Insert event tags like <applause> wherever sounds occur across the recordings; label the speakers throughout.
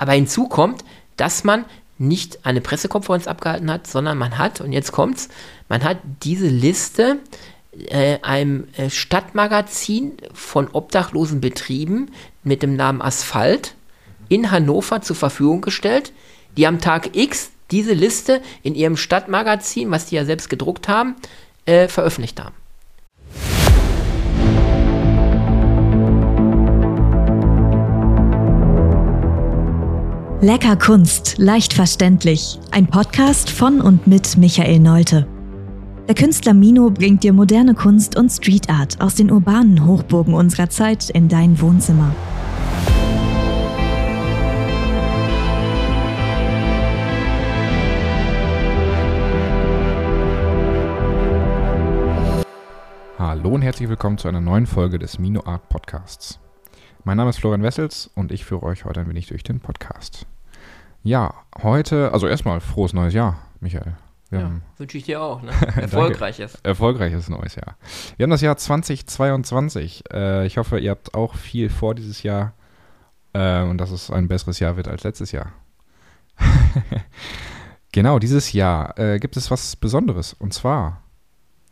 Speaker 1: Aber hinzu kommt, dass man nicht eine Pressekonferenz abgehalten hat, sondern man hat, und jetzt kommt's, man hat diese Liste äh, einem äh, Stadtmagazin von obdachlosen Betrieben mit dem Namen Asphalt in Hannover zur Verfügung gestellt, die am Tag X diese Liste in ihrem Stadtmagazin, was die ja selbst gedruckt haben, äh, veröffentlicht haben.
Speaker 2: Lecker Kunst, leicht verständlich. Ein Podcast von und mit Michael Neute. Der Künstler Mino bringt dir moderne Kunst und Street Art aus den urbanen Hochburgen unserer Zeit in dein Wohnzimmer.
Speaker 3: Hallo und herzlich willkommen zu einer neuen Folge des Mino Art Podcasts. Mein Name ist Florian Wessels und ich führe euch heute ein wenig durch den Podcast. Ja, heute, also erstmal frohes neues Jahr, Michael.
Speaker 1: Ja, wünsche ich dir auch. Ne? <laughs> Erfolgreiches.
Speaker 3: Erfolgreiches neues Jahr. Wir haben das Jahr 2022. Äh, ich hoffe, ihr habt auch viel vor dieses Jahr äh, und dass es ein besseres Jahr wird als letztes Jahr. <laughs> genau, dieses Jahr äh, gibt es was Besonderes und zwar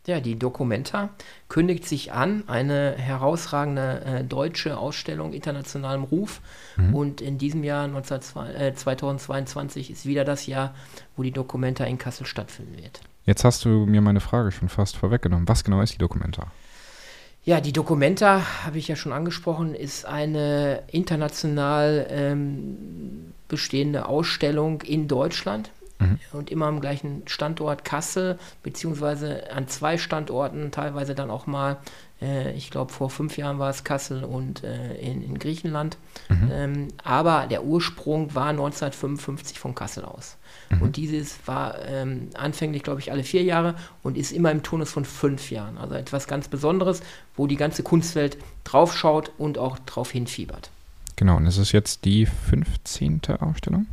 Speaker 1: ja, die Documenta kündigt sich an, eine herausragende äh, deutsche Ausstellung internationalem Ruf. Mhm. Und in diesem Jahr 19, äh, 2022 ist wieder das Jahr, wo die Documenta in Kassel stattfinden wird.
Speaker 3: Jetzt hast du mir meine Frage schon fast vorweggenommen. Was genau ist die Documenta?
Speaker 1: Ja, die Documenta, habe ich ja schon angesprochen, ist eine international ähm, bestehende Ausstellung in Deutschland Mhm. Und immer am gleichen Standort Kassel, beziehungsweise an zwei Standorten, teilweise dann auch mal, äh, ich glaube vor fünf Jahren war es Kassel und äh, in, in, Griechenland. Mhm. Ähm, aber der Ursprung war 1955 von Kassel aus. Mhm. Und dieses war ähm, anfänglich, glaube ich, alle vier Jahre und ist immer im Turnus von fünf Jahren. Also etwas ganz Besonderes, wo die ganze Kunstwelt draufschaut und auch drauf hinfiebert.
Speaker 3: Genau, und es ist jetzt die 15. Ausstellung?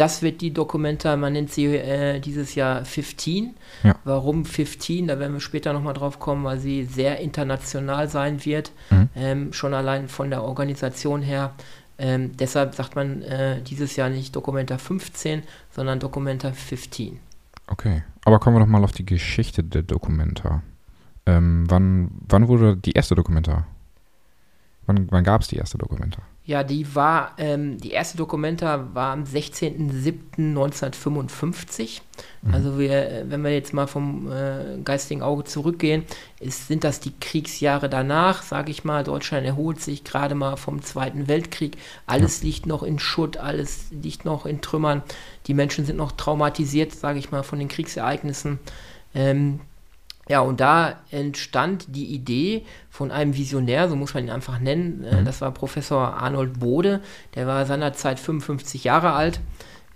Speaker 1: Das wird die Dokumenta, man nennt sie äh, dieses Jahr 15. Ja. Warum 15? Da werden wir später nochmal drauf kommen, weil sie sehr international sein wird, mhm. ähm, schon allein von der Organisation her. Ähm, deshalb sagt man äh, dieses Jahr nicht Dokumenta 15, sondern Dokumenta 15.
Speaker 3: Okay, aber kommen wir doch mal auf die Geschichte der Dokumenta. Ähm, wann, wann wurde die erste Dokumenta? Wann, wann gab es die erste Dokumenta?
Speaker 1: Ja, die war, ähm, die erste Dokumenta war am 16.07.1955. Mhm. Also wir, äh, wenn wir jetzt mal vom äh, geistigen Auge zurückgehen, ist, sind das die Kriegsjahre danach, sage ich mal. Deutschland erholt sich gerade mal vom Zweiten Weltkrieg. Alles ja. liegt noch in Schutt, alles liegt noch in Trümmern. Die Menschen sind noch traumatisiert, sage ich mal, von den Kriegsereignissen. Ähm, ja, und da entstand die Idee von einem Visionär, so muss man ihn einfach nennen. Äh, mhm. Das war Professor Arnold Bode, der war seinerzeit 55 Jahre alt.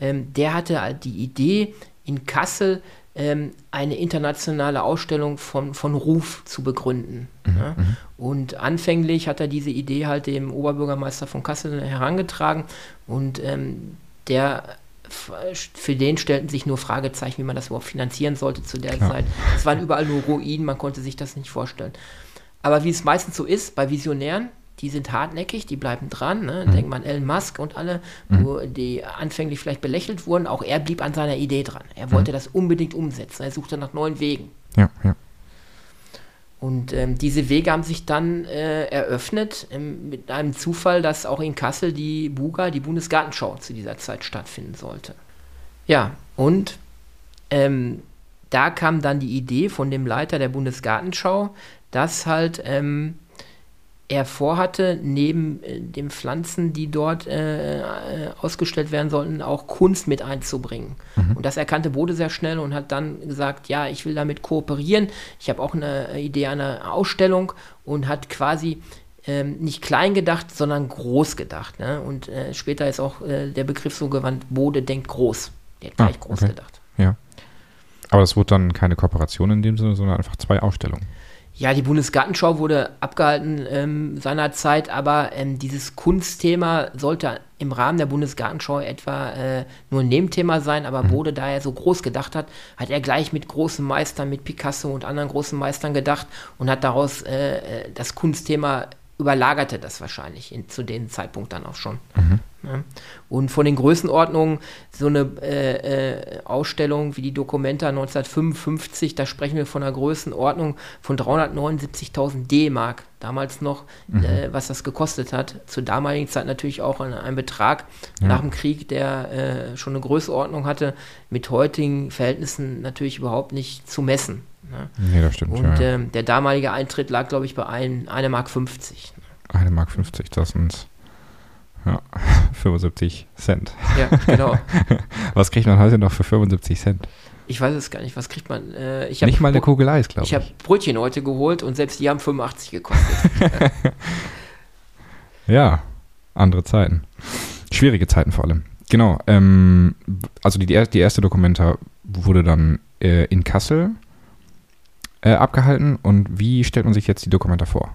Speaker 1: Ähm, der hatte halt die Idee, in Kassel ähm, eine internationale Ausstellung von, von Ruf zu begründen. Mhm. Ja? Mhm. Und anfänglich hat er diese Idee halt dem Oberbürgermeister von Kassel herangetragen und ähm, der für den stellten sich nur Fragezeichen, wie man das überhaupt finanzieren sollte zu der Klar. Zeit. Es waren überall nur Ruinen, man konnte sich das nicht vorstellen. Aber wie es meistens so ist bei Visionären, die sind hartnäckig, die bleiben dran. Ne? Mhm. Denkt man Elon Musk und alle, mhm. die anfänglich vielleicht belächelt wurden, auch er blieb an seiner Idee dran. Er wollte mhm. das unbedingt umsetzen. Er suchte nach neuen Wegen.
Speaker 3: Ja, ja.
Speaker 1: Und ähm, diese Wege haben sich dann äh, eröffnet ähm, mit einem Zufall, dass auch in Kassel die Buga, die Bundesgartenschau zu dieser Zeit stattfinden sollte. Ja, und ähm, da kam dann die Idee von dem Leiter der Bundesgartenschau, dass halt ähm, er vorhatte, neben äh, den Pflanzen, die dort äh, äh, ausgestellt werden sollten, auch Kunst mit einzubringen. Mhm. Und das erkannte Bode sehr schnell und hat dann gesagt, ja, ich will damit kooperieren. Ich habe auch eine Idee einer Ausstellung und hat quasi ähm, nicht klein gedacht, sondern groß gedacht. Ne? Und äh, später ist auch äh, der Begriff so gewandt, Bode denkt groß. Der hat gleich ah, groß gedacht.
Speaker 3: Ja. Aber es wurde dann keine Kooperation in dem Sinne, sondern einfach zwei Ausstellungen.
Speaker 1: Ja, die Bundesgartenschau wurde abgehalten ähm, seinerzeit, aber ähm, dieses Kunstthema sollte im Rahmen der Bundesgartenschau etwa äh, nur ein Nebenthema sein, aber mhm. Bode, da er so groß gedacht hat, hat er gleich mit großen Meistern, mit Picasso und anderen großen Meistern gedacht und hat daraus äh, äh das Kunstthema überlagerte das wahrscheinlich in, zu dem Zeitpunkt dann auch schon. Mhm. Ne? Und von den Größenordnungen, so eine äh, äh, Ausstellung wie die Documenta 1955, da sprechen wir von einer Größenordnung von 379.000 D-Mark, damals noch, mhm. äh, was das gekostet hat. Zur damaligen Zeit natürlich auch ein, ein Betrag ja. nach dem Krieg, der äh, schon eine Größenordnung hatte, mit heutigen Verhältnissen natürlich überhaupt nicht zu messen.
Speaker 3: Ne? Nee, das stimmt.
Speaker 1: Und ja. Ähm, der damalige Eintritt lag, glaube ich, bei 1 Mark 50.
Speaker 3: 1 Mark 50, das sind ja, <laughs> 75 Cent.
Speaker 1: Ja, genau. <laughs>
Speaker 3: Was kriegt man heute noch für 75 Cent?
Speaker 1: Ich weiß es gar nicht. Was kriegt man?
Speaker 3: Äh, ich nicht mal eine Kugel Eis, glaube ich.
Speaker 1: Ich habe Brötchen heute geholt und selbst die haben 85 gekostet. <laughs>
Speaker 3: ja, andere Zeiten. Schwierige Zeiten vor allem. Genau. Ähm, also die, die erste Dokumenta wurde dann äh, in Kassel äh, abgehalten. Und wie stellt man sich jetzt die Dokumenta vor?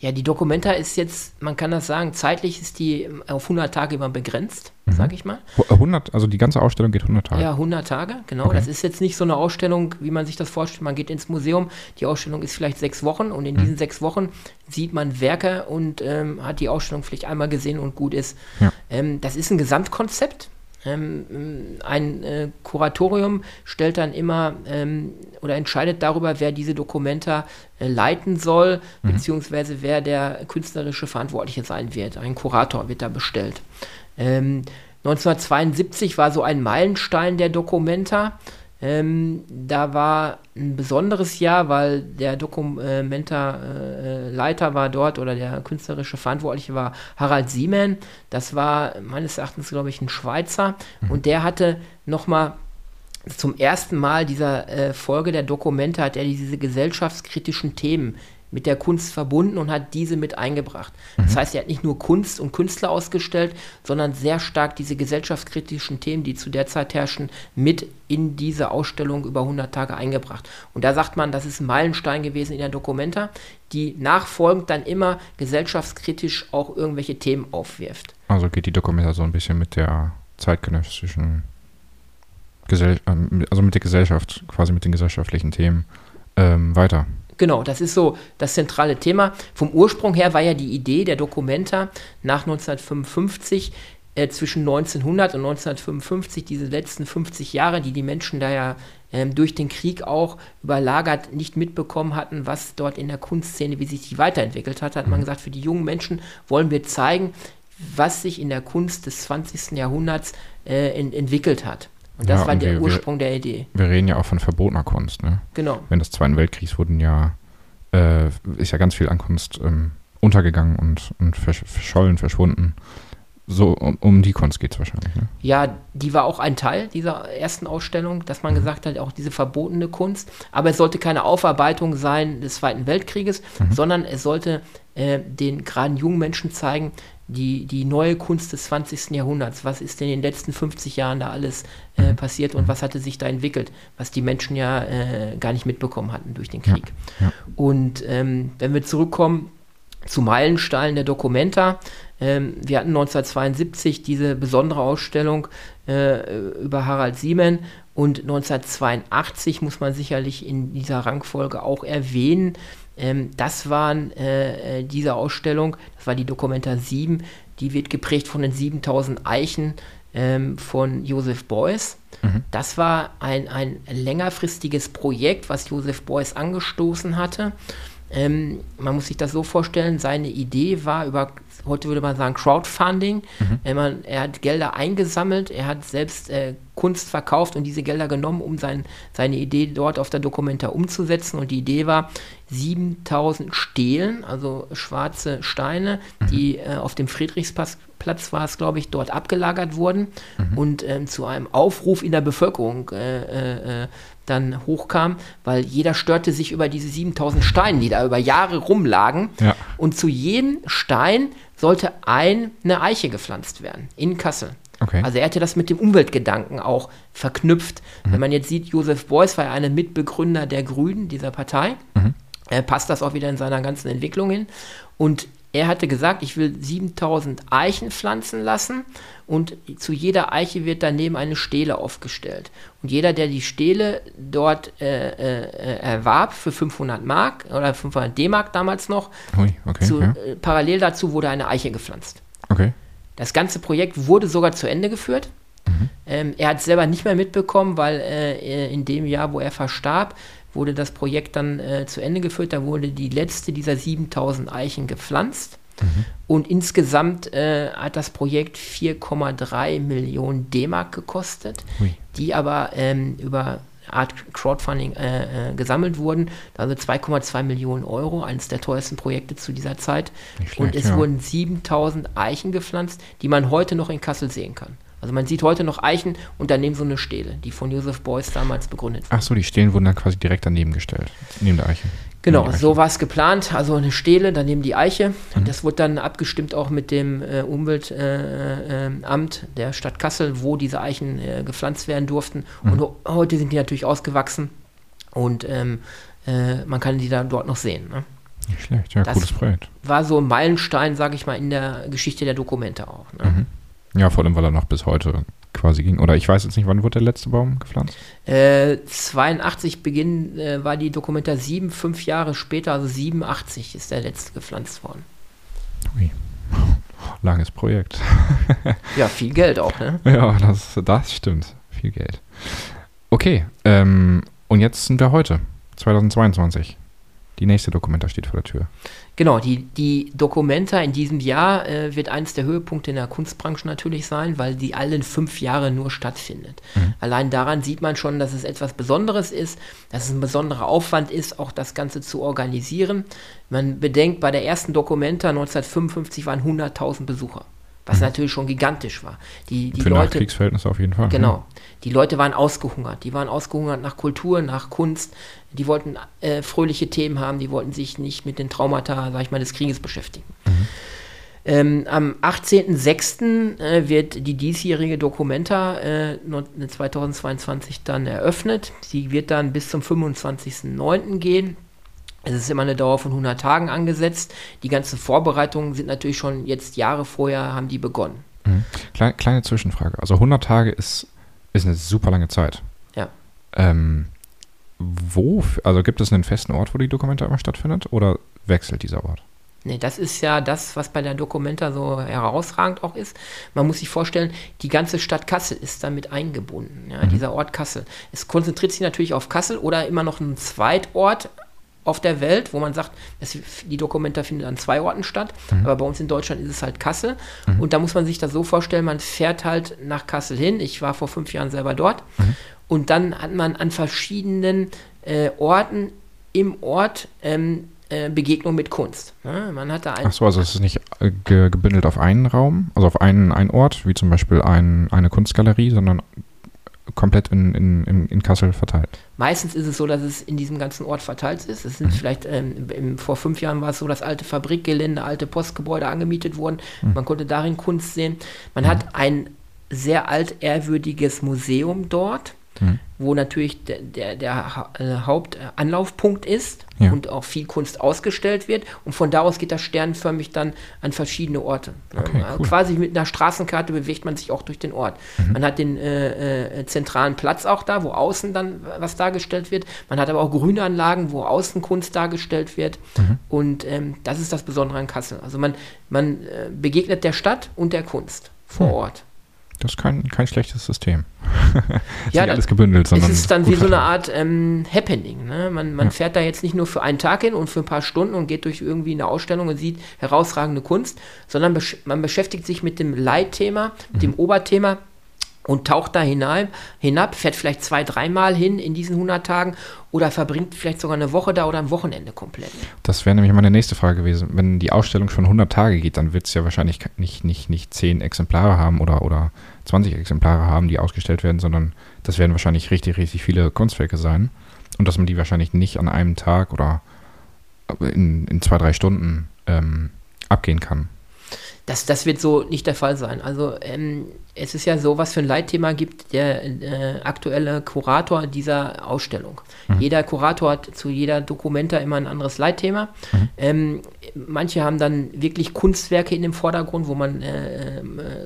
Speaker 1: Ja, die Documenta ist jetzt, man kann das sagen, zeitlich ist die auf 100 Tage immer begrenzt, mhm. sage ich mal.
Speaker 3: 100, also die ganze Ausstellung geht 100 Tage?
Speaker 1: Ja, 100 Tage, genau. Okay. Das ist jetzt nicht so eine Ausstellung, wie man sich das vorstellt. Man geht ins Museum, die Ausstellung ist vielleicht sechs Wochen und in mhm. diesen sechs Wochen sieht man Werke und ähm, hat die Ausstellung vielleicht einmal gesehen und gut ist. Ja. Ähm, das ist ein Gesamtkonzept. Ähm, ein äh, Kuratorium stellt dann immer ähm, oder entscheidet darüber, wer diese Dokumenta äh, leiten soll, mhm. beziehungsweise wer der künstlerische Verantwortliche sein wird. Ein Kurator wird da bestellt. Ähm, 1972 war so ein Meilenstein der Dokumenta. Ähm, da war ein besonderes Jahr, weil der Dokumenta-Leiter äh, war dort oder der künstlerische Verantwortliche war Harald Siemen. Das war meines Erachtens, glaube ich, ein Schweizer. Mhm. Und der hatte nochmal zum ersten Mal dieser äh, Folge der Dokumente hat er diese gesellschaftskritischen Themen mit der Kunst verbunden und hat diese mit eingebracht. Mhm. Das heißt, er hat nicht nur Kunst und Künstler ausgestellt, sondern sehr stark diese gesellschaftskritischen Themen, die zu der Zeit herrschen, mit in diese Ausstellung über 100 Tage eingebracht. Und da sagt man, das ist ein Meilenstein gewesen in der Dokumenta, die nachfolgend dann immer gesellschaftskritisch auch irgendwelche Themen aufwirft.
Speaker 3: Also geht die Dokumenta so ein bisschen mit der zeitgenössischen Gesell ähm, also mit der Gesellschaft, quasi mit den gesellschaftlichen Themen ähm, weiter.
Speaker 1: Genau, das ist so das zentrale Thema. Vom Ursprung her war ja die Idee der Dokumenta nach 1955 äh, zwischen 1900 und 1955, diese letzten 50 Jahre, die die Menschen da ja ähm, durch den Krieg auch überlagert nicht mitbekommen hatten, was dort in der Kunstszene, wie sich die weiterentwickelt hat, hat man mhm. gesagt, für die jungen Menschen wollen wir zeigen, was sich in der Kunst des 20. Jahrhunderts äh, in, entwickelt hat. Und das ja, war und der wir, Ursprung der Idee.
Speaker 3: Wir reden ja auch von verbotener Kunst, ne?
Speaker 1: Genau.
Speaker 3: Während des Zweiten Weltkriegs wurden ja, äh, ist ja ganz viel an Kunst ähm, untergegangen und, und verschollen, verschwunden. So, um, um die Kunst geht es wahrscheinlich, ne?
Speaker 1: Ja, die war auch ein Teil dieser ersten Ausstellung, dass man mhm. gesagt hat, auch diese verbotene Kunst. Aber es sollte keine Aufarbeitung sein des Zweiten Weltkrieges, mhm. sondern es sollte äh, den gerade jungen Menschen zeigen, die, die neue Kunst des 20. Jahrhunderts. Was ist in den letzten 50 Jahren da alles äh, mhm. passiert und was hatte sich da entwickelt, was die Menschen ja äh, gar nicht mitbekommen hatten durch den Krieg. Ja, ja. Und ähm, wenn wir zurückkommen zu Meilensteinen der Documenta, ähm, wir hatten 1972 diese besondere Ausstellung äh, über Harald Siemen und 1982 muss man sicherlich in dieser Rangfolge auch erwähnen, ähm, das waren äh, äh, diese Ausstellung, das war die Dokumenta 7, die wird geprägt von den 7000 Eichen ähm, von Joseph Beuys. Mhm. Das war ein, ein längerfristiges Projekt, was Joseph Beuys angestoßen hatte. Ähm, man muss sich das so vorstellen, seine Idee war über, heute würde man sagen, Crowdfunding. Mhm. Äh, man, er hat Gelder eingesammelt, er hat selbst äh, Kunst verkauft und diese Gelder genommen, um sein, seine Idee dort auf der Dokumenta umzusetzen. Und die Idee war, 7000 Stelen, also schwarze Steine, mhm. die äh, auf dem Friedrichsplatz war es, glaube ich, dort abgelagert wurden mhm. und ähm, zu einem Aufruf in der Bevölkerung äh, äh, dann hochkam, weil jeder störte sich über diese 7000 Steine, die da über Jahre rumlagen. Ja. Und zu jedem Stein sollte eine Eiche gepflanzt werden in Kassel. Okay. Also er hatte das mit dem Umweltgedanken auch verknüpft. Mhm. Wenn man jetzt sieht, Josef Beuys war ja einer Mitbegründer der Grünen, dieser Partei. Mhm. Er passt das auch wieder in seiner ganzen Entwicklung hin. Und er hatte gesagt, ich will 7000 Eichen pflanzen lassen und zu jeder Eiche wird daneben eine Stele aufgestellt. Und jeder, der die Stele dort äh, äh, erwarb für 500 Mark oder 500 D-Mark damals noch,
Speaker 3: Ui, okay,
Speaker 1: zu, ja. äh, parallel dazu wurde eine Eiche gepflanzt.
Speaker 3: Okay.
Speaker 1: Das ganze Projekt wurde sogar zu Ende geführt. Mhm. Ähm, er hat es selber nicht mehr mitbekommen, weil äh, in dem Jahr, wo er verstarb, wurde das Projekt dann äh, zu Ende geführt. Da wurde die letzte dieser 7000 Eichen gepflanzt. Mhm. Und insgesamt äh, hat das Projekt 4,3 Millionen D-Mark gekostet, Ui. die aber ähm, über Art Crowdfunding äh, äh, gesammelt wurden. Also 2,2 Millionen Euro, eines der teuersten Projekte zu dieser Zeit. Schlecht, und es ja. wurden 7000 Eichen gepflanzt, die man heute noch in Kassel sehen kann. Also man sieht heute noch Eichen und daneben so eine Stele, die von Joseph Beuys damals begründet
Speaker 3: wurde. Ach so, die Stelen wurden dann quasi direkt daneben gestellt, neben der Eiche.
Speaker 1: Genau, so war es geplant. Also eine Stele, daneben die Eiche. Mhm. Das wurde dann abgestimmt auch mit dem äh, Umweltamt äh, äh, der Stadt Kassel, wo diese Eichen äh, gepflanzt werden durften. Mhm. Und heute sind die natürlich ausgewachsen und ähm, äh, man kann die dann dort noch sehen. Ne?
Speaker 3: Nicht schlecht, ja, das cooles Projekt.
Speaker 1: War so ein Meilenstein, sage ich mal, in der Geschichte der Dokumente auch. Ne?
Speaker 3: Mhm. Ja, vor allem, weil er noch bis heute quasi ging. Oder ich weiß jetzt nicht, wann wurde der letzte Baum gepflanzt?
Speaker 1: Äh, 82 Beginn äh, war die Dokumenta 7, fünf Jahre später, also 87 ist der letzte gepflanzt worden.
Speaker 3: Ui. <laughs> Langes Projekt.
Speaker 1: ja, viel Geld auch, ne? <laughs>
Speaker 3: Ja, das, das stimmt. Viel Geld. Okay, ähm, und jetzt sind wir heute, 2022. Die nächste Dokumenta steht vor der Tür.
Speaker 1: Genau, die, die Documenta in diesem Jahr äh, wird eines der Höhepunkte in der Kunstbranche natürlich sein, weil die allen fünf Jahre nur stattfindet. Mhm. Allein daran sieht man schon, dass es etwas Besonderes ist, dass es ein besonderer Aufwand ist, auch das Ganze zu organisieren. Man bedenkt, bei der ersten Documenta 1955 waren 100.000 Besucher was mhm. natürlich schon gigantisch war. Die, die
Speaker 3: Für
Speaker 1: Leute,
Speaker 3: Nachkriegsverhältnisse auf jeden Fall.
Speaker 1: Genau. Die Leute waren ausgehungert. Die waren ausgehungert nach Kultur, nach Kunst. Die wollten äh, fröhliche Themen haben. Die wollten sich nicht mit den Traumata, sag ich mal, des Krieges beschäftigen. Mhm. Ähm, am 18.06. Äh, wird die diesjährige Documenta äh, 2022 dann eröffnet. Sie wird dann bis zum 25.09. gehen. Es ist immer eine Dauer von 100 Tagen angesetzt. Die ganzen Vorbereitungen sind natürlich schon jetzt Jahre vorher, haben die begonnen.
Speaker 3: Mhm. Kleine, kleine, Zwischenfrage. Also 100 Tage ist, ist eine super lange Zeit.
Speaker 1: Ja.
Speaker 3: Ähm, wo, also gibt es einen festen Ort, wo die Dokumenta immer stattfindet oder wechselt dieser Ort?
Speaker 1: Nee, das ist ja das, was bei der Dokumenta so herausragend auch ist. Man muss sich vorstellen, die ganze Stadt Kassel ist damit eingebunden, ja, mhm. dieser Ort Kassel. Es konzentriert sich natürlich auf Kassel oder immer noch ein Zweitort auf der Welt, wo man sagt, die Dokumenta findet an zwei Orten statt, mhm. aber bei uns in Deutschland ist es halt Kassel. Mhm. Und da muss man sich das so vorstellen, man fährt halt nach Kassel hin. Ich war vor fünf Jahren selber dort. Und dann hat man an verschiedenen äh, Orten im Ort ähm, äh, Begegnung mit Kunst. Ja, man hat da
Speaker 3: Ach so, also es ist nicht äh, ge gebündelt auf einen Raum, also auf einen, einen Ort, wie zum Beispiel ein, eine Kunstgalerie, sondern komplett in, in, in, in, Kassel verteilt.
Speaker 1: Meistens ist es so, dass es in diesem ganzen Ort verteilt ist. Es sind mhm. vielleicht, ähm, im, vor fünf Jahren war es so, dass alte Fabrikgelände, alte Postgebäude angemietet wurden. Mhm. Man konnte darin Kunst sehen. Man mhm. hat ein sehr altehrwürdiges Museum dort mhm. wo natürlich der, der, der äh, Hauptanlaufpunkt ist ja. und auch viel Kunst ausgestellt wird. Und von da aus geht das sternförmig dann an verschiedene Orte. Okay, cool. Quasi mit einer Straßenkarte bewegt man sich auch durch den Ort. Mhm. Man hat den äh, äh, zentralen Platz auch da, wo außen dann was dargestellt wird. Man hat aber auch Grünanlagen, wo außen Kunst dargestellt wird. Mhm. Und ähm, das ist das Besondere an Kassel. Also man, man äh, begegnet der Stadt und der Kunst vor Ort.
Speaker 3: Das ist kein, kein schlechtes System. <laughs> ja, nicht alles gebündelt, sondern.
Speaker 1: Es ist dann wie so eine Art ähm, Happening. Ne? Man, man ja. fährt da jetzt nicht nur für einen Tag hin und für ein paar Stunden und geht durch irgendwie eine Ausstellung und sieht herausragende Kunst, sondern besch man beschäftigt sich mit dem Leitthema, mit mhm. dem Oberthema und taucht da hinein, hinab, fährt vielleicht zwei, dreimal hin in diesen 100 Tagen oder verbringt vielleicht sogar eine Woche da oder ein Wochenende komplett.
Speaker 3: Das wäre nämlich meine nächste Frage gewesen. Wenn die Ausstellung schon 100 Tage geht, dann wird es ja wahrscheinlich nicht, nicht, nicht 10 Exemplare haben oder, oder 20 Exemplare haben, die ausgestellt werden, sondern das werden wahrscheinlich richtig, richtig viele Kunstwerke sein. Und dass man die wahrscheinlich nicht an einem Tag oder in, in zwei, drei Stunden ähm, abgehen kann.
Speaker 1: Das, das wird so nicht der Fall sein. Also ähm, es ist ja so, was für ein Leitthema gibt der äh, aktuelle Kurator dieser Ausstellung. Mhm. Jeder Kurator hat zu jeder Dokumenta immer ein anderes Leitthema. Mhm. Ähm, manche haben dann wirklich Kunstwerke in dem Vordergrund, wo man äh, äh,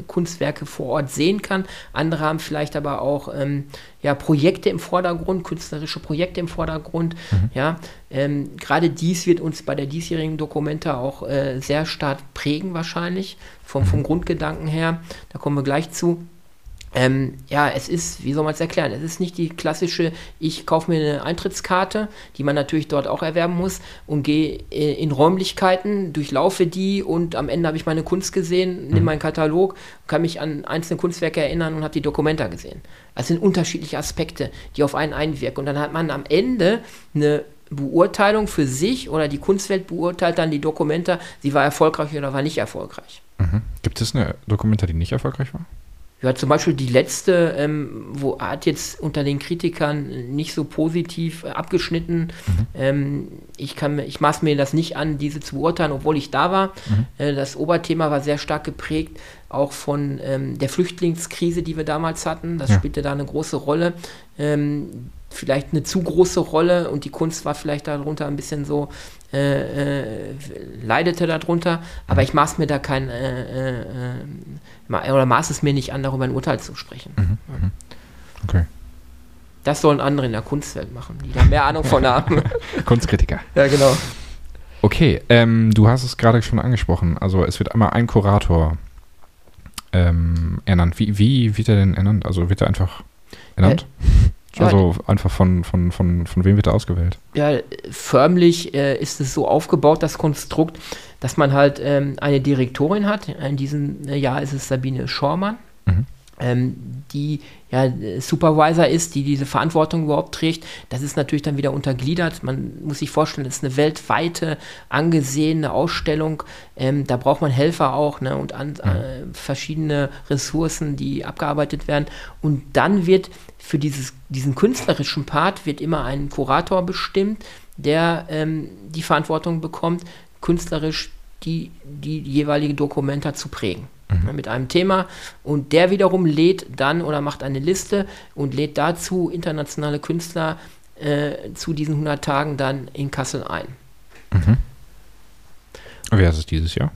Speaker 1: Kunstwerke vor Ort sehen kann. Andere haben vielleicht aber auch ähm, ja, Projekte im Vordergrund, künstlerische Projekte im Vordergrund. Mhm. Ja, ähm, gerade dies wird uns bei der diesjährigen Dokumenta auch äh, sehr stark prägen wahrscheinlich vom, vom Grundgedanken her. Da kommen wir gleich zu. Ähm, ja, es ist, wie soll man es erklären? Es ist nicht die klassische, ich kaufe mir eine Eintrittskarte, die man natürlich dort auch erwerben muss und gehe äh, in Räumlichkeiten, durchlaufe die und am Ende habe ich meine Kunst gesehen, nehme meinen Katalog, kann mich an einzelne Kunstwerke erinnern und habe die Dokumenta gesehen. Das sind unterschiedliche Aspekte, die auf einen einwirken. Und dann hat man am Ende eine Beurteilung für sich oder die Kunstwelt beurteilt dann die Dokumenta, sie war erfolgreich oder war nicht erfolgreich.
Speaker 3: Mhm. Gibt es eine Dokumenta, die nicht erfolgreich war?
Speaker 1: Ja, zum Beispiel die letzte, ähm, wo hat jetzt unter den Kritikern nicht so positiv äh, abgeschnitten. Mhm. Ähm, ich, kann, ich maß mir das nicht an, diese zu beurteilen, obwohl ich da war. Mhm. Äh, das Oberthema war sehr stark geprägt, auch von ähm, der Flüchtlingskrise, die wir damals hatten. Das ja. spielte da eine große Rolle. Vielleicht eine zu große Rolle und die Kunst war vielleicht darunter ein bisschen so, äh, äh, leidete darunter, aber ich maß mir da kein, äh, äh, oder maß es mir nicht an, darüber ein Urteil zu sprechen. Mhm.
Speaker 3: mhm. Okay.
Speaker 1: Das sollen andere in der Kunstwelt machen, die da mehr Ahnung von haben. <laughs>
Speaker 3: Kunstkritiker.
Speaker 1: Ja, genau.
Speaker 3: Okay, ähm, du hast es gerade schon angesprochen. Also es wird einmal ein Kurator ähm, ernannt. Wie, wie wird er denn ernannt? Also wird er einfach ernannt? Äh, also einfach von, von, von, von wem wird er ausgewählt?
Speaker 1: Ja, förmlich äh, ist es so aufgebaut, das Konstrukt, dass man halt ähm, eine Direktorin hat. In diesem äh, Jahr ist es Sabine Schormann. Mhm ähm, die ja, Supervisor ist, die diese Verantwortung überhaupt trägt. Das ist natürlich dann wieder untergliedert. Man muss sich vorstellen, das ist eine weltweite angesehene Ausstellung. Ähm, da braucht man Helfer auch ne, und an, äh, verschiedene Ressourcen, die abgearbeitet werden. Und dann wird für dieses, diesen künstlerischen Part wird immer ein Kurator bestimmt, der ähm, die Verantwortung bekommt, künstlerisch die, die jeweilige Dokumenta zu prägen mhm. mit einem Thema und der wiederum lädt dann oder macht eine Liste und lädt dazu internationale Künstler äh, zu diesen 100 Tagen dann in Kassel ein.
Speaker 3: Mhm. Wer ist es dieses Jahr?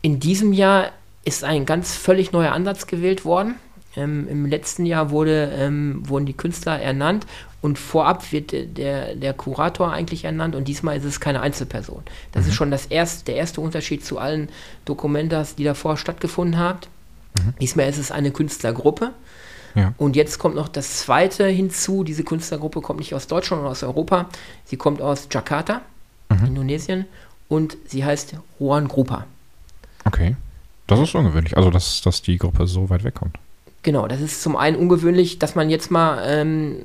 Speaker 1: In diesem Jahr ist ein ganz völlig neuer Ansatz gewählt worden. Ähm, Im letzten Jahr wurde, ähm, wurden die Künstler ernannt und vorab wird der, der Kurator eigentlich ernannt und diesmal ist es keine Einzelperson. Das mhm. ist schon das erste, der erste Unterschied zu allen Dokumentas, die davor stattgefunden haben. Mhm. Diesmal ist es eine Künstlergruppe. Ja. Und jetzt kommt noch das zweite hinzu. Diese Künstlergruppe kommt nicht aus Deutschland oder aus Europa. Sie kommt aus Jakarta, mhm. Indonesien. Und sie heißt Juan Grupa.
Speaker 3: Okay. Das ist ungewöhnlich. Also, dass, dass die Gruppe so weit wegkommt.
Speaker 1: Genau, das ist zum einen ungewöhnlich, dass man jetzt mal ähm,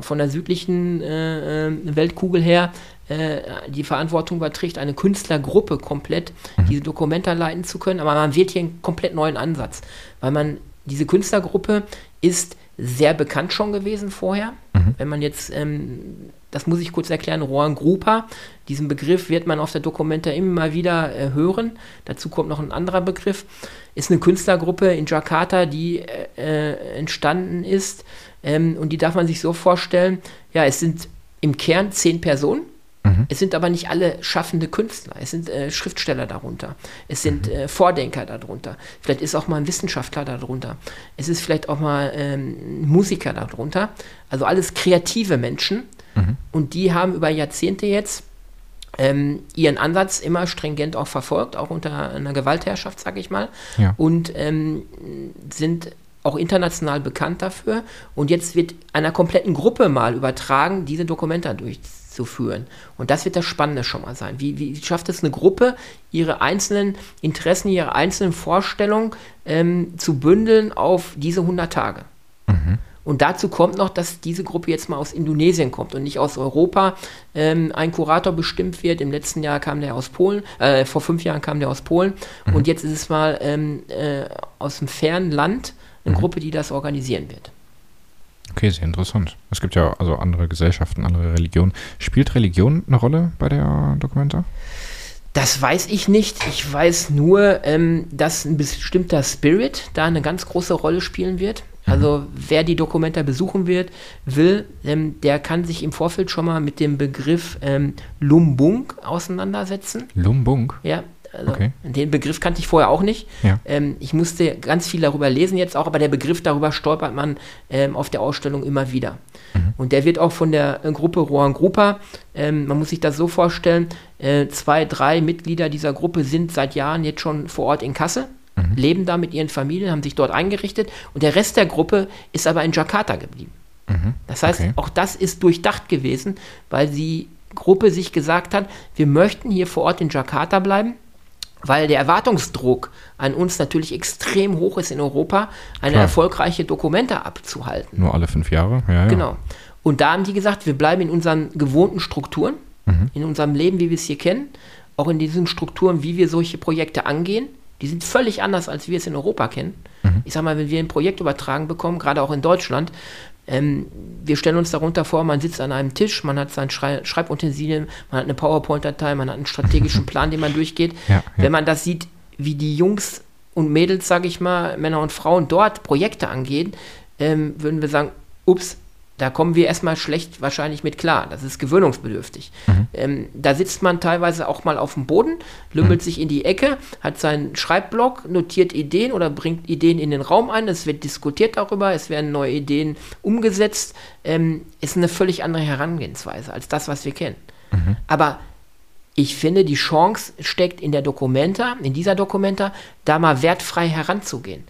Speaker 1: von der südlichen äh, äh, Weltkugel her äh, die Verantwortung überträgt, eine Künstlergruppe komplett mhm. diese Dokumente leiten zu können. Aber man wird hier einen komplett neuen Ansatz, weil man diese Künstlergruppe ist sehr bekannt schon gewesen vorher. Mhm. Wenn man jetzt, ähm, das muss ich kurz erklären, Rohan Grupa, diesen Begriff wird man auf der Dokumente immer wieder äh, hören. Dazu kommt noch ein anderer Begriff. Ist eine Künstlergruppe in Jakarta, die äh, äh, entstanden ist. Ähm, und die darf man sich so vorstellen, ja, es sind im Kern zehn Personen Mhm. Es sind aber nicht alle schaffende Künstler. Es sind äh, Schriftsteller darunter. Es sind mhm. äh, Vordenker darunter. Vielleicht ist auch mal ein Wissenschaftler darunter. Es ist vielleicht auch mal ähm, Musiker darunter. Also alles kreative Menschen. Mhm. Und die haben über Jahrzehnte jetzt ähm, ihren Ansatz immer stringent auch verfolgt, auch unter einer Gewaltherrschaft, sage ich mal. Ja. Und ähm, sind auch international bekannt dafür. Und jetzt wird einer kompletten Gruppe mal übertragen, diese Dokumente durchzuführen zu führen. Und das wird das Spannende schon mal sein. Wie, wie schafft es eine Gruppe, ihre einzelnen Interessen, ihre einzelnen Vorstellungen ähm, zu bündeln auf diese 100 Tage? Mhm. Und dazu kommt noch, dass diese Gruppe jetzt mal aus Indonesien kommt und nicht aus Europa. Ähm, ein Kurator bestimmt wird. Im letzten Jahr kam der aus Polen, äh, vor fünf Jahren kam der aus Polen. Mhm. Und jetzt ist es mal ähm, äh, aus dem fernen Land eine mhm. Gruppe, die das organisieren wird.
Speaker 3: Okay, sehr interessant. Es gibt ja also andere Gesellschaften, andere Religionen. Spielt Religion eine Rolle bei der Dokumenta?
Speaker 1: Das weiß ich nicht. Ich weiß nur, ähm, dass ein bestimmter Spirit da eine ganz große Rolle spielen wird. Mhm. Also wer die Dokumenta besuchen wird, will, ähm, der kann sich im Vorfeld schon mal mit dem Begriff ähm, Lumbung auseinandersetzen.
Speaker 3: Lumbung?
Speaker 1: Ja, also okay. Den Begriff kannte ich vorher auch nicht. Ja. Ähm, ich musste ganz viel darüber lesen jetzt auch, aber der Begriff darüber stolpert man ähm, auf der Ausstellung immer wieder. Mhm. Und der wird auch von der äh, Gruppe Rohan Grupa, ähm, man muss sich das so vorstellen, Äh, zwei, drei Mitglieder dieser Gruppe sind seit Jahren jetzt schon vor Ort in Kassel, mhm. leben da mit ihren Familien, haben sich dort eingerichtet und der Rest der Gruppe ist aber in Jakarta geblieben. Mhm. Das heißt, okay. auch das ist durchdacht gewesen, weil die Gruppe sich gesagt hat, wir möchten hier vor Ort in Jakarta bleiben, weil der Erwartungsdruck an uns natürlich extrem hoch ist in Europa, eine Klar. erfolgreiche Dokumente abzuhalten.
Speaker 3: Nur alle fünf Jahre,
Speaker 1: ja, ja. Genau. Und da haben die gesagt, wir bleiben in unseren gewohnten Strukturen, mhm. in unserem Leben, wie wir es hier kennen, auch in diesen Strukturen, wie wir solche Projekte angehen. Die sind völlig anders, als wir es in Europa kennen. Mhm. Ich sage mal, wenn wir ein Projekt übertragen bekommen, gerade auch in Deutschland, ähm, wir stellen uns darunter vor, man sitzt an einem Tisch, man hat sein Schrei Schreibutensilien, man hat eine PowerPoint-Datei, man hat einen strategischen <laughs> Plan, den man durchgeht. Ja, ja. Wenn man das sieht, wie die Jungs und Mädels, sage ich mal, Männer und Frauen dort Projekte angehen, ähm, würden wir sagen, ups, da kommen wir erstmal schlecht wahrscheinlich mit klar. Das ist gewöhnungsbedürftig. Mhm. Ähm, da sitzt man teilweise auch mal auf dem Boden, lümmelt mhm. sich in die Ecke, hat seinen Schreibblock, notiert Ideen oder bringt Ideen in den Raum ein. Es wird diskutiert darüber, es werden neue Ideen umgesetzt. Ähm, ist eine völlig andere Herangehensweise als das, was wir kennen. Mhm. Aber ich finde, die Chance steckt in der Dokumenta, in dieser Dokumenta, da mal wertfrei heranzugehen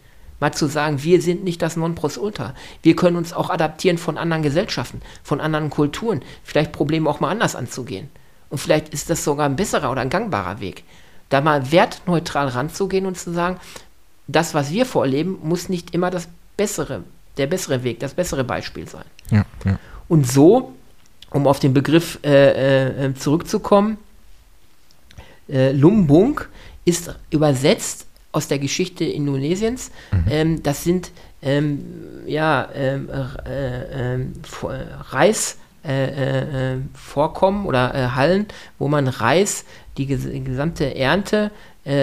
Speaker 1: mal zu sagen, wir sind nicht das Nonplusultra. Wir können uns auch adaptieren von anderen Gesellschaften, von anderen Kulturen, vielleicht Probleme auch mal anders anzugehen. Und vielleicht ist das sogar ein besserer oder ein gangbarer Weg. Da mal wertneutral ranzugehen und zu sagen, das, was wir vorleben, muss nicht immer das bessere, der bessere Weg, das bessere Beispiel sein. Ja, ja. Und so, um auf den Begriff äh, äh, zurückzukommen, äh, Lumbung ist übersetzt aus der Geschichte Indonesiens. Mhm. Ähm, das sind ähm, ja, ähm, äh, äh, Reisvorkommen äh, äh, äh oder äh, Hallen, wo man Reis, die, ges gesamte Ernte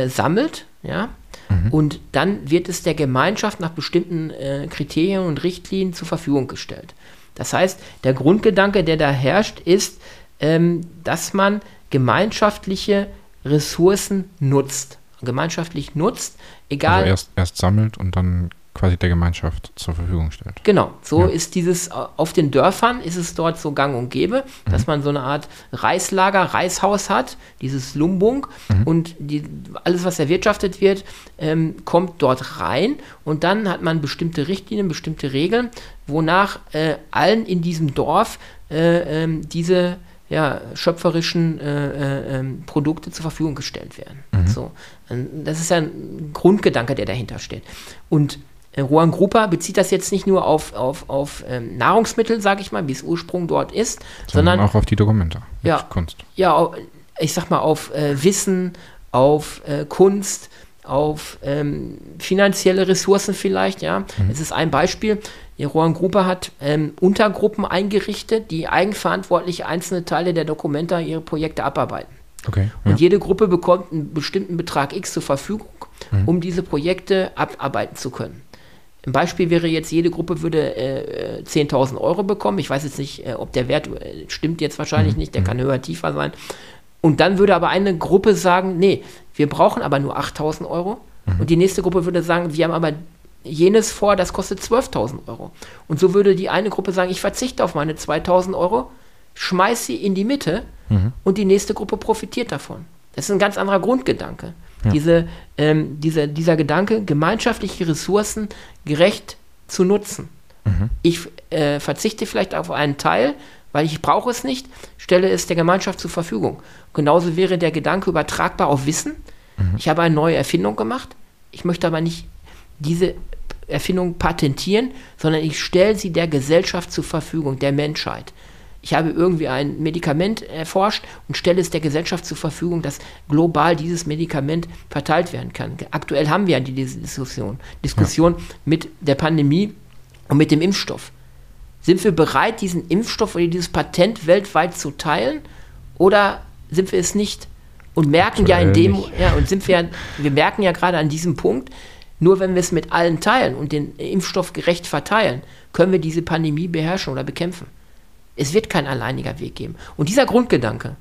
Speaker 1: sammelt, ja, mhm. und dann wird es der Gemeinschaft nach bestimmten Kriterien und Richtlinien zur Verfügung gestellt. Das heißt, der Grundgedanke, der da herrscht, ist, ähm, dass man gemeinschaftliche Ressourcen nutzt gemeinschaftlich nutzt, egal. Also
Speaker 3: erst, erst sammelt und dann quasi der Gemeinschaft zur Verfügung stellt.
Speaker 1: Genau, so ja. ist dieses, auf den Dörfern ist es dort so gang und gäbe, mhm. dass man so eine Art Reislager, Reishaus hat, dieses Lumbung mhm. und die, alles, was erwirtschaftet wird, ähm, kommt dort rein und dann hat man bestimmte Richtlinien, bestimmte Regeln, wonach äh, allen in diesem Dorf äh, äh, diese ja, schöpferischen äh, äh, ähm, Produkte zur Verfügung gestellt werden. Mhm. So, das ist ja ein Grundgedanke, der dahinter steht. Und äh, Rohan Grupa bezieht das jetzt nicht nur auf, auf, auf ähm, Nahrungsmittel, sage ich mal, wie es Ursprung dort ist, sondern,
Speaker 3: sondern auch auf die Dokumente,
Speaker 1: ja, Kunst. Ja, ich sag mal auf äh, Wissen, auf äh, Kunst, auf ähm, finanzielle Ressourcen vielleicht, ja. Mhm. Es ist ein Beispiel. Die Rohan Gruppe hat ähm, Untergruppen eingerichtet, die eigenverantwortlich einzelne Teile der Dokumente ihre Projekte abarbeiten. Okay, ja. Und jede Gruppe bekommt einen bestimmten Betrag X zur Verfügung, mhm. um diese Projekte abarbeiten zu können. Ein Beispiel wäre jetzt, jede Gruppe würde äh, 10.000 Euro bekommen. Ich weiß jetzt nicht, äh, ob der Wert äh, stimmt jetzt wahrscheinlich mhm. nicht, der mhm. kann höher, tiefer sein. Und dann würde aber eine Gruppe sagen, nee, wir brauchen aber nur 8.000 Euro. Mhm. Und die nächste Gruppe würde sagen, wir haben aber jenes vor, das kostet 12.000 Euro. Und so würde die eine Gruppe sagen, ich verzichte auf meine 2.000 Euro, schmeiß sie in die Mitte mhm. und die nächste Gruppe profitiert davon. Das ist ein ganz anderer Grundgedanke. Ja. Diese, ähm, diese, dieser Gedanke, gemeinschaftliche Ressourcen gerecht zu nutzen. Mhm. Ich äh, verzichte vielleicht auf einen Teil, weil ich brauche es nicht, stelle es der Gemeinschaft zur Verfügung. Genauso wäre der Gedanke übertragbar auf Wissen. Mhm. Ich habe eine neue Erfindung gemacht, ich möchte aber nicht diese Erfindung patentieren, sondern ich stelle sie der Gesellschaft zur Verfügung, der Menschheit. Ich habe irgendwie ein Medikament erforscht und stelle es der Gesellschaft zur Verfügung, dass global dieses Medikament verteilt werden kann. Aktuell haben wir ja diese Diskussion, Diskussion ja. mit der Pandemie und mit dem Impfstoff. Sind wir bereit, diesen Impfstoff oder dieses Patent weltweit zu teilen oder sind wir es nicht? Und merken Aktuell ja in dem, nicht. ja, und sind wir, wir merken ja gerade an diesem Punkt, nur wenn wir es mit allen teilen und den Impfstoff gerecht verteilen, können wir diese Pandemie beherrschen oder bekämpfen. Es wird kein alleiniger Weg geben. Und dieser Grundgedanke,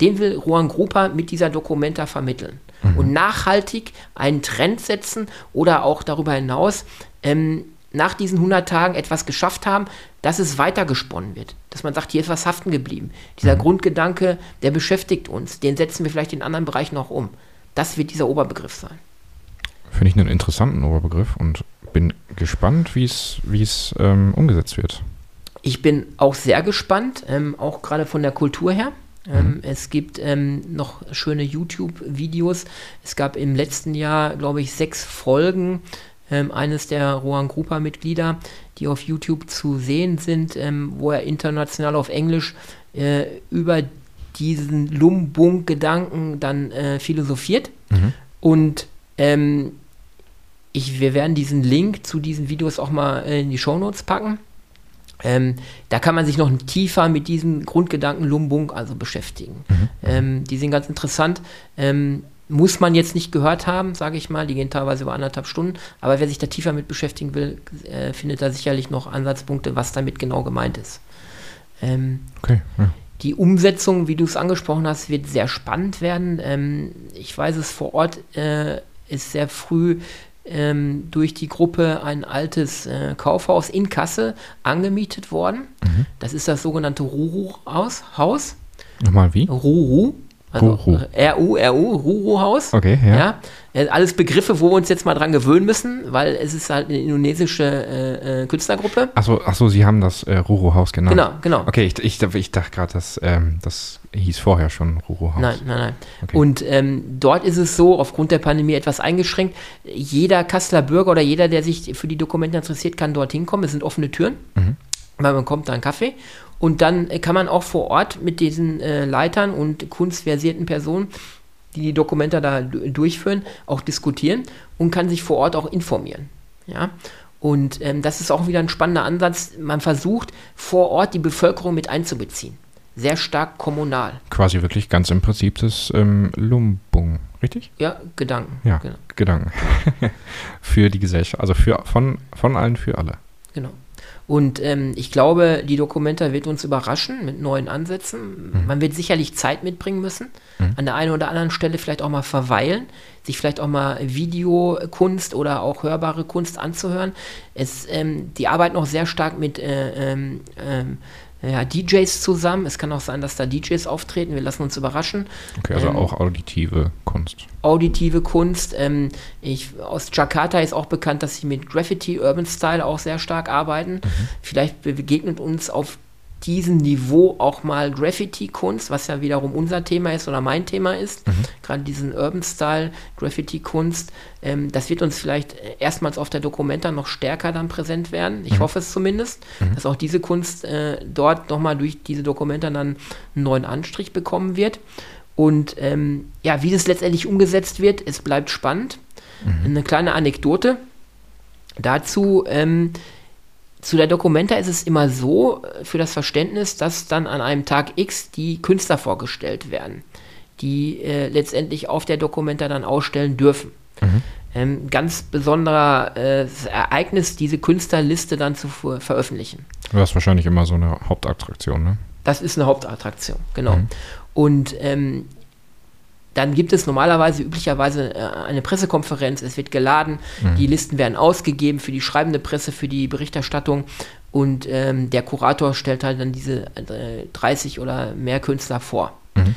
Speaker 1: den will Juan Grupa mit dieser Dokumenta vermitteln. Mhm. Und nachhaltig einen Trend setzen oder auch darüber hinaus ähm, nach diesen 100 Tagen etwas geschafft haben, dass es weitergesponnen wird. Dass man sagt, hier ist was haften geblieben. Dieser mhm. Grundgedanke, der beschäftigt uns, den setzen wir vielleicht in anderen Bereichen auch um. Das wird dieser Oberbegriff sein.
Speaker 3: Finde ich einen interessanten Oberbegriff und bin gespannt, wie es ähm, umgesetzt wird.
Speaker 1: Ich bin auch sehr gespannt, ähm, auch gerade von der Kultur her. Ähm, mhm. Es gibt ähm, noch schöne YouTube-Videos. Es gab im letzten Jahr, glaube ich, sechs Folgen ähm, eines der Rohan Grupa-Mitglieder, die auf YouTube zu sehen sind, ähm, wo er international auf Englisch äh, über diesen Lumbung-Gedanken dann äh, philosophiert. Mhm. Und ähm, ich, wir werden diesen Link zu diesen Videos auch mal in die Shownotes packen. Ähm, da kann man sich noch tiefer mit diesem Grundgedanken Lumbung also beschäftigen. Mhm. Ähm, die sind ganz interessant. Ähm, muss man jetzt nicht gehört haben, sage ich mal. Die gehen teilweise über anderthalb Stunden. Aber wer sich da tiefer mit beschäftigen will, äh, findet da sicherlich noch Ansatzpunkte, was damit genau gemeint ist. Ähm, okay. Ja. Die Umsetzung, wie du es angesprochen hast, wird sehr spannend werden. Ähm, ich weiß es vor Ort äh, ist sehr früh ähm, durch die Gruppe ein altes äh, Kaufhaus in Kassel angemietet worden. Mhm. Das ist das sogenannte Ruru-Haus.
Speaker 3: Nochmal wie?
Speaker 1: Ruru. Also RU, RU, Ruru-Haus.
Speaker 3: Okay, ja.
Speaker 1: ja. Alles Begriffe, wo wir uns jetzt mal dran gewöhnen müssen, weil es ist halt eine indonesische äh, äh Künstlergruppe.
Speaker 3: Achso, ach so, Sie haben das äh, Ruru-Haus genannt.
Speaker 1: Genau, genau.
Speaker 3: Okay, ich, ich, ich dachte gerade, dass ähm, das hieß vorher schon Ruru-Haus.
Speaker 1: Nein, nein, nein. Okay. Und ähm, dort ist es so, aufgrund der Pandemie etwas eingeschränkt. Jeder Kasseler Bürger oder jeder, der sich für die Dokumente interessiert, kann dorthin kommen. Es sind offene Türen. Mhm. Weil man kommt da einen Kaffee und dann kann man auch vor Ort mit diesen äh, Leitern und kunstversierten Personen, die die Dokumente da durchführen, auch diskutieren und kann sich vor Ort auch informieren. Ja. Und ähm, das ist auch wieder ein spannender Ansatz. Man versucht vor Ort die Bevölkerung mit einzubeziehen. Sehr stark kommunal.
Speaker 3: Quasi wirklich ganz im Prinzip das ähm, Lumbung, richtig?
Speaker 1: Ja, Gedanken.
Speaker 3: Ja, genau. Gedanken. <laughs> für die Gesellschaft, also für, von, von allen für alle.
Speaker 1: Genau. Und ähm, ich glaube, die Dokumenta wird uns überraschen mit neuen Ansätzen. Mhm. Man wird sicherlich Zeit mitbringen müssen. Mhm. An der einen oder anderen Stelle vielleicht auch mal verweilen, sich vielleicht auch mal Videokunst oder auch hörbare Kunst anzuhören. Es, ähm, die arbeiten auch sehr stark mit äh, ähm, ähm ja, DJs zusammen. Es kann auch sein, dass da DJs auftreten. Wir lassen uns überraschen.
Speaker 3: Okay, also ähm, auch auditive Kunst.
Speaker 1: Auditive Kunst. Ähm, ich, aus Jakarta ist auch bekannt, dass sie mit Graffiti, Urban Style auch sehr stark arbeiten. Mhm. Vielleicht begegnet uns auf diesem Niveau auch mal Graffiti-Kunst, was ja wiederum unser Thema ist oder mein Thema ist. Mhm. Gerade diesen Urban-Style, Graffiti-Kunst. Ähm, das wird uns vielleicht erstmals auf der Dokumenta noch stärker dann präsent werden. Ich mhm. hoffe es zumindest, mhm. dass auch diese Kunst äh, dort nochmal durch diese Dokumenta dann einen neuen Anstrich bekommen wird. Und ähm, ja, wie das letztendlich umgesetzt wird, es bleibt spannend. Mhm. Eine kleine Anekdote dazu. Ähm, zu der Dokumenta ist es immer so, äh, für das Verständnis, dass dann an einem Tag X die Künstler vorgestellt werden, die äh, letztendlich auf der Dokumenta dann ausstellen dürfen. Mhm. Ähm, ganz besonderer äh, Ereignis, diese Künstlerliste dann zu veröffentlichen.
Speaker 3: Das ist wahrscheinlich immer so eine Hauptattraktion, ne?
Speaker 1: Das ist eine Hauptattraktion, genau. Mhm. Und ähm, dann gibt es normalerweise üblicherweise äh, eine Pressekonferenz, es wird geladen, mhm. die Listen werden ausgegeben für die schreibende Presse, für die Berichterstattung und ähm, der Kurator stellt halt dann diese äh, 30 oder mehr Künstler vor. Mhm.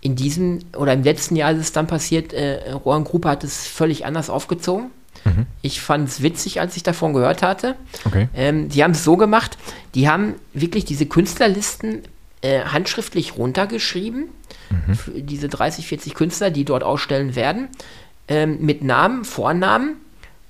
Speaker 1: In diesem oder im letzten Jahr ist es dann passiert, äh, Rohan Gruppe hat es völlig anders aufgezogen. Mhm. Ich fand es witzig, als ich davon gehört hatte. Okay. Ähm, die haben es so gemacht, die haben wirklich diese Künstlerlisten äh, handschriftlich runtergeschrieben mhm. diese 30, 40 Künstler, die dort ausstellen werden, ähm, mit Namen, Vornamen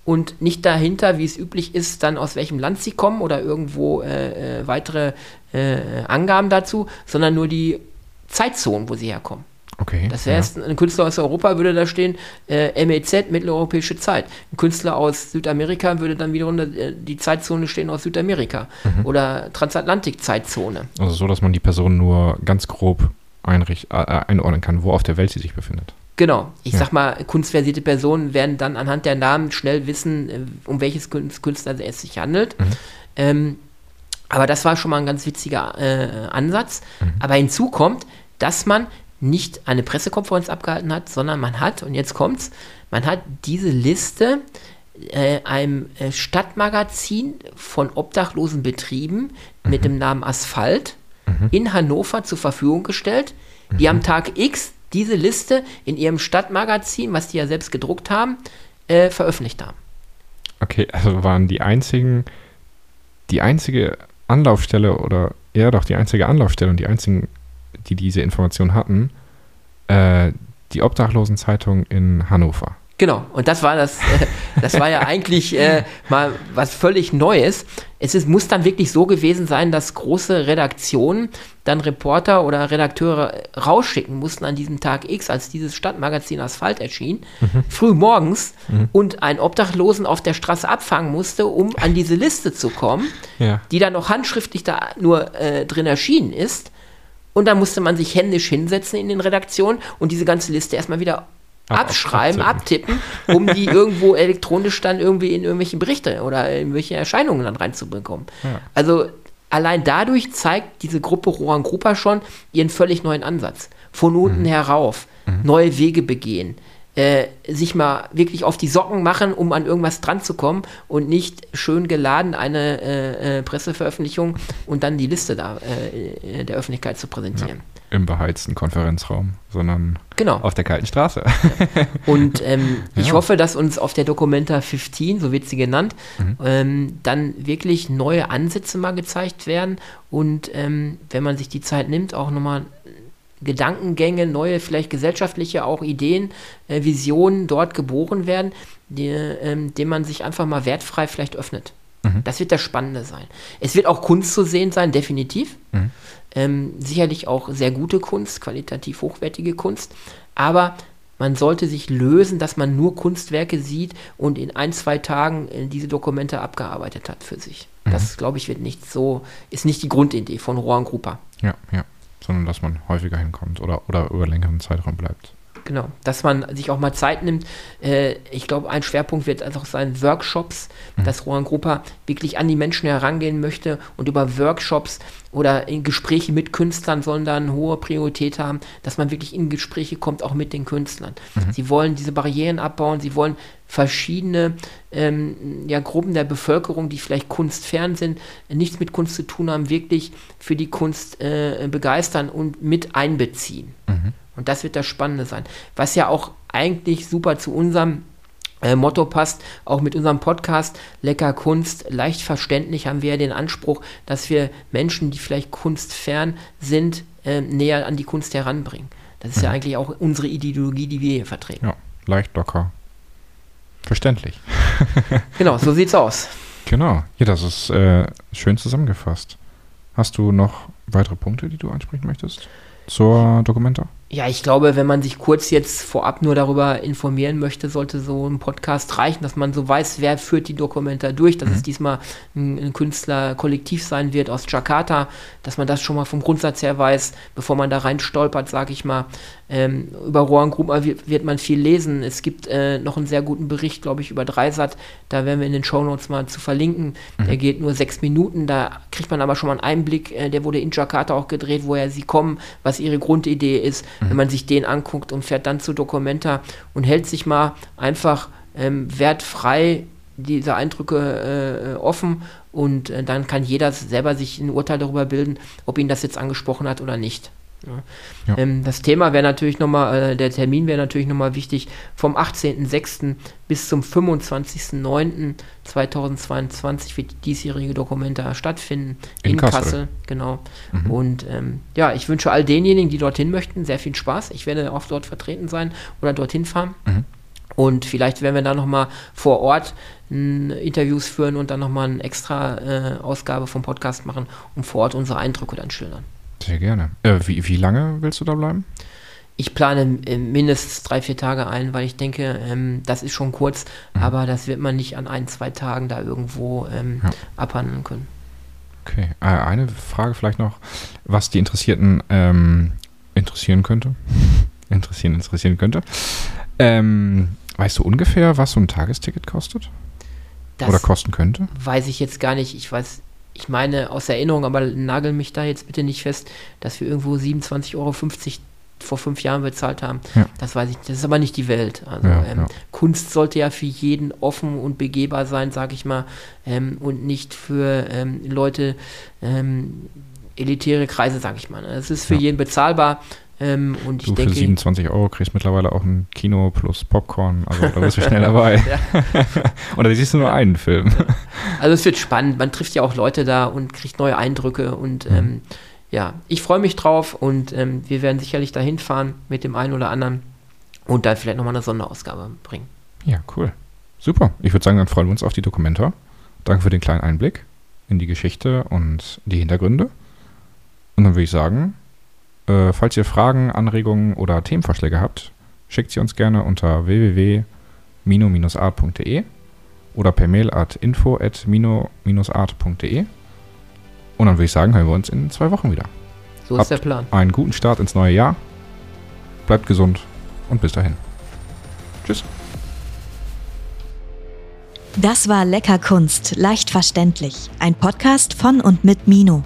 Speaker 1: und nicht dahinter, wie es üblich ist, dann aus welchem Land sie kommen oder irgendwo äh, äh, weitere äh, Angaben dazu, sondern nur die Zeitzonen, wo sie herkommen.
Speaker 3: Okay.
Speaker 1: Das heißt, ja. ein Künstler aus Europa würde da stehen, äh, MEZ, mitteleuropäische Zeit. Ein Künstler aus Südamerika würde dann wiederum äh, die Zeitzone stehen aus Südamerika. Mhm. Oder Transatlantik-Zeitzone.
Speaker 3: Also so, dass man die Person nur ganz grob einricht, äh, einordnen kann, wo auf der Welt sie sich befindet.
Speaker 1: Genau. Ich ja. sag mal, kunstversierte Personen werden dann anhand der Namen schnell wissen, äh, um welches Künstler es sich handelt. Mhm. Ähm, aber das war schon mal ein ganz witziger äh, Ansatz. Mhm. Aber hinzu kommt, dass man nicht eine Pressekonferenz abgehalten hat, sondern man hat, und jetzt kommt's, man hat diese Liste äh, einem äh, Stadtmagazin von obdachlosen Betrieben mhm. mit dem Namen Asphalt mhm. in Hannover zur Verfügung gestellt, die mhm. am Tag X diese Liste in ihrem Stadtmagazin, was die ja selbst gedruckt haben, äh, veröffentlicht haben.
Speaker 3: Okay, also waren die einzigen, die einzige Anlaufstelle oder eher doch die einzige Anlaufstelle und die einzigen, die diese Information hatten, äh, die Obdachlosenzeitung in Hannover.
Speaker 1: Genau, und das war das, äh, das war ja <laughs> eigentlich äh, mal was völlig Neues. Es ist, muss dann wirklich so gewesen sein, dass große Redaktionen dann Reporter oder Redakteure rausschicken mussten an diesem Tag X, als dieses Stadtmagazin Asphalt erschien, mhm. früh morgens mhm. und einen Obdachlosen auf der Straße abfangen musste, um an diese Liste zu kommen, ja. die dann noch handschriftlich da nur äh, drin erschienen ist. Und dann musste man sich händisch hinsetzen in den Redaktionen und diese ganze Liste erstmal wieder abschreiben, abtippen, um die <laughs> irgendwo elektronisch dann irgendwie in irgendwelche Berichte oder in irgendwelche Erscheinungen dann reinzubekommen. Ja. Also allein dadurch zeigt diese Gruppe Rohan Grupper schon ihren völlig neuen Ansatz. Von unten mhm. herauf, mhm. neue Wege begehen, äh, sich mal wirklich auf die Socken machen, um an irgendwas dran zu kommen und nicht schön geladen eine äh, äh, Presseveröffentlichung und dann die Liste da äh, der Öffentlichkeit zu präsentieren.
Speaker 3: Ja, Im beheizten Konferenzraum, sondern
Speaker 1: genau.
Speaker 3: auf der kalten Straße.
Speaker 1: und ähm, <laughs> ja. ich hoffe, dass uns auf der Documenta 15, so wird sie genannt, mhm. ähm, dann wirklich neue Ansätze mal gezeigt werden und ähm, wenn man sich die Zeit nimmt, auch nochmal Gedankengänge, neue, vielleicht gesellschaftliche auch Ideen, äh, Visionen dort geboren werden, die, ähm, dem man sich einfach mal wertfrei vielleicht öffnet. Mhm. Das wird das Spannende sein. Es wird auch Kunst zu sehen sein, definitiv. Mhm. Ähm, sicherlich auch sehr gute Kunst, qualitativ hochwertige Kunst. Aber man sollte sich lösen, dass man nur Kunstwerke sieht und in ein, zwei Tagen äh, diese Dokumente abgearbeitet hat für sich. Mhm. Das, glaube ich, wird nicht so, ist nicht die Grundidee von Rohan Grupper.
Speaker 3: Ja, ja sondern dass man häufiger hinkommt oder, oder über längeren Zeitraum bleibt.
Speaker 1: Genau, dass man sich auch mal Zeit nimmt. Äh, ich glaube, ein Schwerpunkt wird auch sein Workshops, mhm. dass Rohan Grupper wirklich an die Menschen herangehen möchte und über Workshops oder in Gespräche mit Künstlern sollen da eine hohe Priorität haben, dass man wirklich in Gespräche kommt, auch mit den Künstlern. Mhm. Sie wollen diese Barrieren abbauen, sie wollen verschiedene ähm, ja, Gruppen der Bevölkerung, die vielleicht kunstfern sind, nichts mit Kunst zu tun haben, wirklich für die Kunst äh, begeistern und mit einbeziehen. Mhm. Und das wird das Spannende sein. Was ja auch eigentlich super zu unserem äh, Motto passt, auch mit unserem Podcast Lecker Kunst, leicht verständlich haben wir ja den Anspruch, dass wir Menschen, die vielleicht kunstfern sind, äh, näher an die Kunst heranbringen. Das ist mhm. ja eigentlich auch unsere Ideologie, die wir hier vertreten. Ja,
Speaker 3: leicht locker. Verständlich. <laughs>
Speaker 1: genau, so sieht's aus.
Speaker 3: Genau, ja, das ist äh, schön zusammengefasst. Hast du noch weitere Punkte, die du ansprechen möchtest zur Dokumenta?
Speaker 1: Ja, ich glaube, wenn man sich kurz jetzt vorab nur darüber informieren möchte, sollte so ein Podcast reichen, dass man so weiß, wer führt die Dokumenta durch, dass mhm. es diesmal ein, ein Künstlerkollektiv sein wird aus Jakarta, dass man das schon mal vom Grundsatz her weiß, bevor man da rein stolpert, sage ich mal. Ähm, über Rohan Gruber wird, man viel lesen. Es gibt äh, noch einen sehr guten Bericht, glaube ich, über Dreisat. Da werden wir in den Shownotes mal zu verlinken. Mhm. Der geht nur sechs Minuten. Da kriegt man aber schon mal einen Einblick. Äh, der wurde in Jakarta auch gedreht, woher sie kommen, was ihre Grundidee ist. Mhm. Wenn man sich den anguckt und fährt dann zu Documenta und hält sich mal einfach ähm, wertfrei diese Eindrücke äh, offen und äh, dann kann jeder selber sich ein Urteil darüber bilden, ob ihn das jetzt angesprochen hat oder nicht. Ja. Ähm, das Thema wäre natürlich nochmal, äh, der Termin wäre natürlich nochmal wichtig, vom 18.06. bis zum 25.09.2022 wird die diesjährige Dokumenta stattfinden in, in Kassel. Kassel. Genau. Mhm. Und ähm, ja, ich wünsche all denjenigen, die dorthin möchten, sehr viel Spaß. Ich werde auch dort vertreten sein oder dorthin fahren. Mhm. Und vielleicht werden wir da nochmal vor Ort Interviews führen und dann nochmal eine extra äh, Ausgabe vom Podcast machen, um vor Ort unsere Eindrücke dann schildern.
Speaker 3: Sehr gerne. Äh, wie, wie lange willst du da bleiben?
Speaker 1: Ich plane äh, mindestens drei, vier Tage ein, weil ich denke, ähm, das ist schon kurz, mhm. aber das wird man nicht an ein, zwei Tagen da irgendwo ähm, ja. abhandeln können.
Speaker 3: Okay, äh, eine Frage vielleicht noch, was die Interessierten ähm, interessieren könnte. <laughs> interessieren, interessieren könnte. Ähm, weißt du ungefähr, was so ein Tagesticket kostet? Das Oder kosten könnte?
Speaker 1: Weiß ich jetzt gar nicht. Ich weiß ich meine aus Erinnerung, aber nagel mich da jetzt bitte nicht fest, dass wir irgendwo 27,50 Euro vor fünf Jahren bezahlt haben,
Speaker 3: Ja.
Speaker 1: das weiß ich nicht. Das ist aber nicht die Welt. Also
Speaker 3: Ja,
Speaker 1: ähm,
Speaker 3: ja.
Speaker 1: Kunst sollte ja für jeden offen und begehbar sein, sage ich mal, ähm, und nicht für ähm, Leute, ähm, elitäre Kreise, sage ich mal. Es ist für jeden bezahlbar. Ähm, und ich
Speaker 3: Du für
Speaker 1: denke,
Speaker 3: 27 Euro kriegst mittlerweile auch ein Kino plus Popcorn. Also da bist du schnell dabei. <laughs> <laughs> Und da siehst du nur einen Film.
Speaker 1: Also es wird spannend. Man trifft ja auch Leute da und kriegt neue Eindrücke und
Speaker 3: Mhm.
Speaker 1: ähm, ja, ich freue mich drauf und ähm, wir werden sicherlich dahin fahren mit dem einen oder anderen und dann vielleicht nochmal eine Sonderausgabe bringen.
Speaker 3: Ja, cool. Super. Ich würde sagen, dann freuen wir uns auf die Dokumenta. Danke für den kleinen Einblick in die Geschichte und die Hintergründe. Und dann würde ich sagen, äh, falls ihr Fragen, Anregungen oder Themenvorschläge habt, schickt sie uns gerne unter www.mino-art.de oder per Mail at info.mino-art.de. Und dann würde ich sagen, hören wir uns in zwei Wochen wieder.
Speaker 1: So
Speaker 3: Habt-
Speaker 1: ist der Plan.
Speaker 3: Einen guten Start ins neue Jahr. Bleibt gesund und bis dahin. Tschüss.
Speaker 2: Das war Lecker Kunst, leicht verständlich. Ein Podcast von und mit Mino.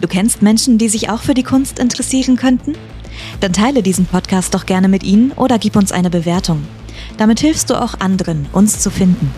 Speaker 2: Du kennst Menschen, die sich auch für die Kunst interessieren könnten? Dann teile diesen Podcast doch gerne mit ihnen oder gib uns eine Bewertung. Damit hilfst du auch anderen, uns zu finden.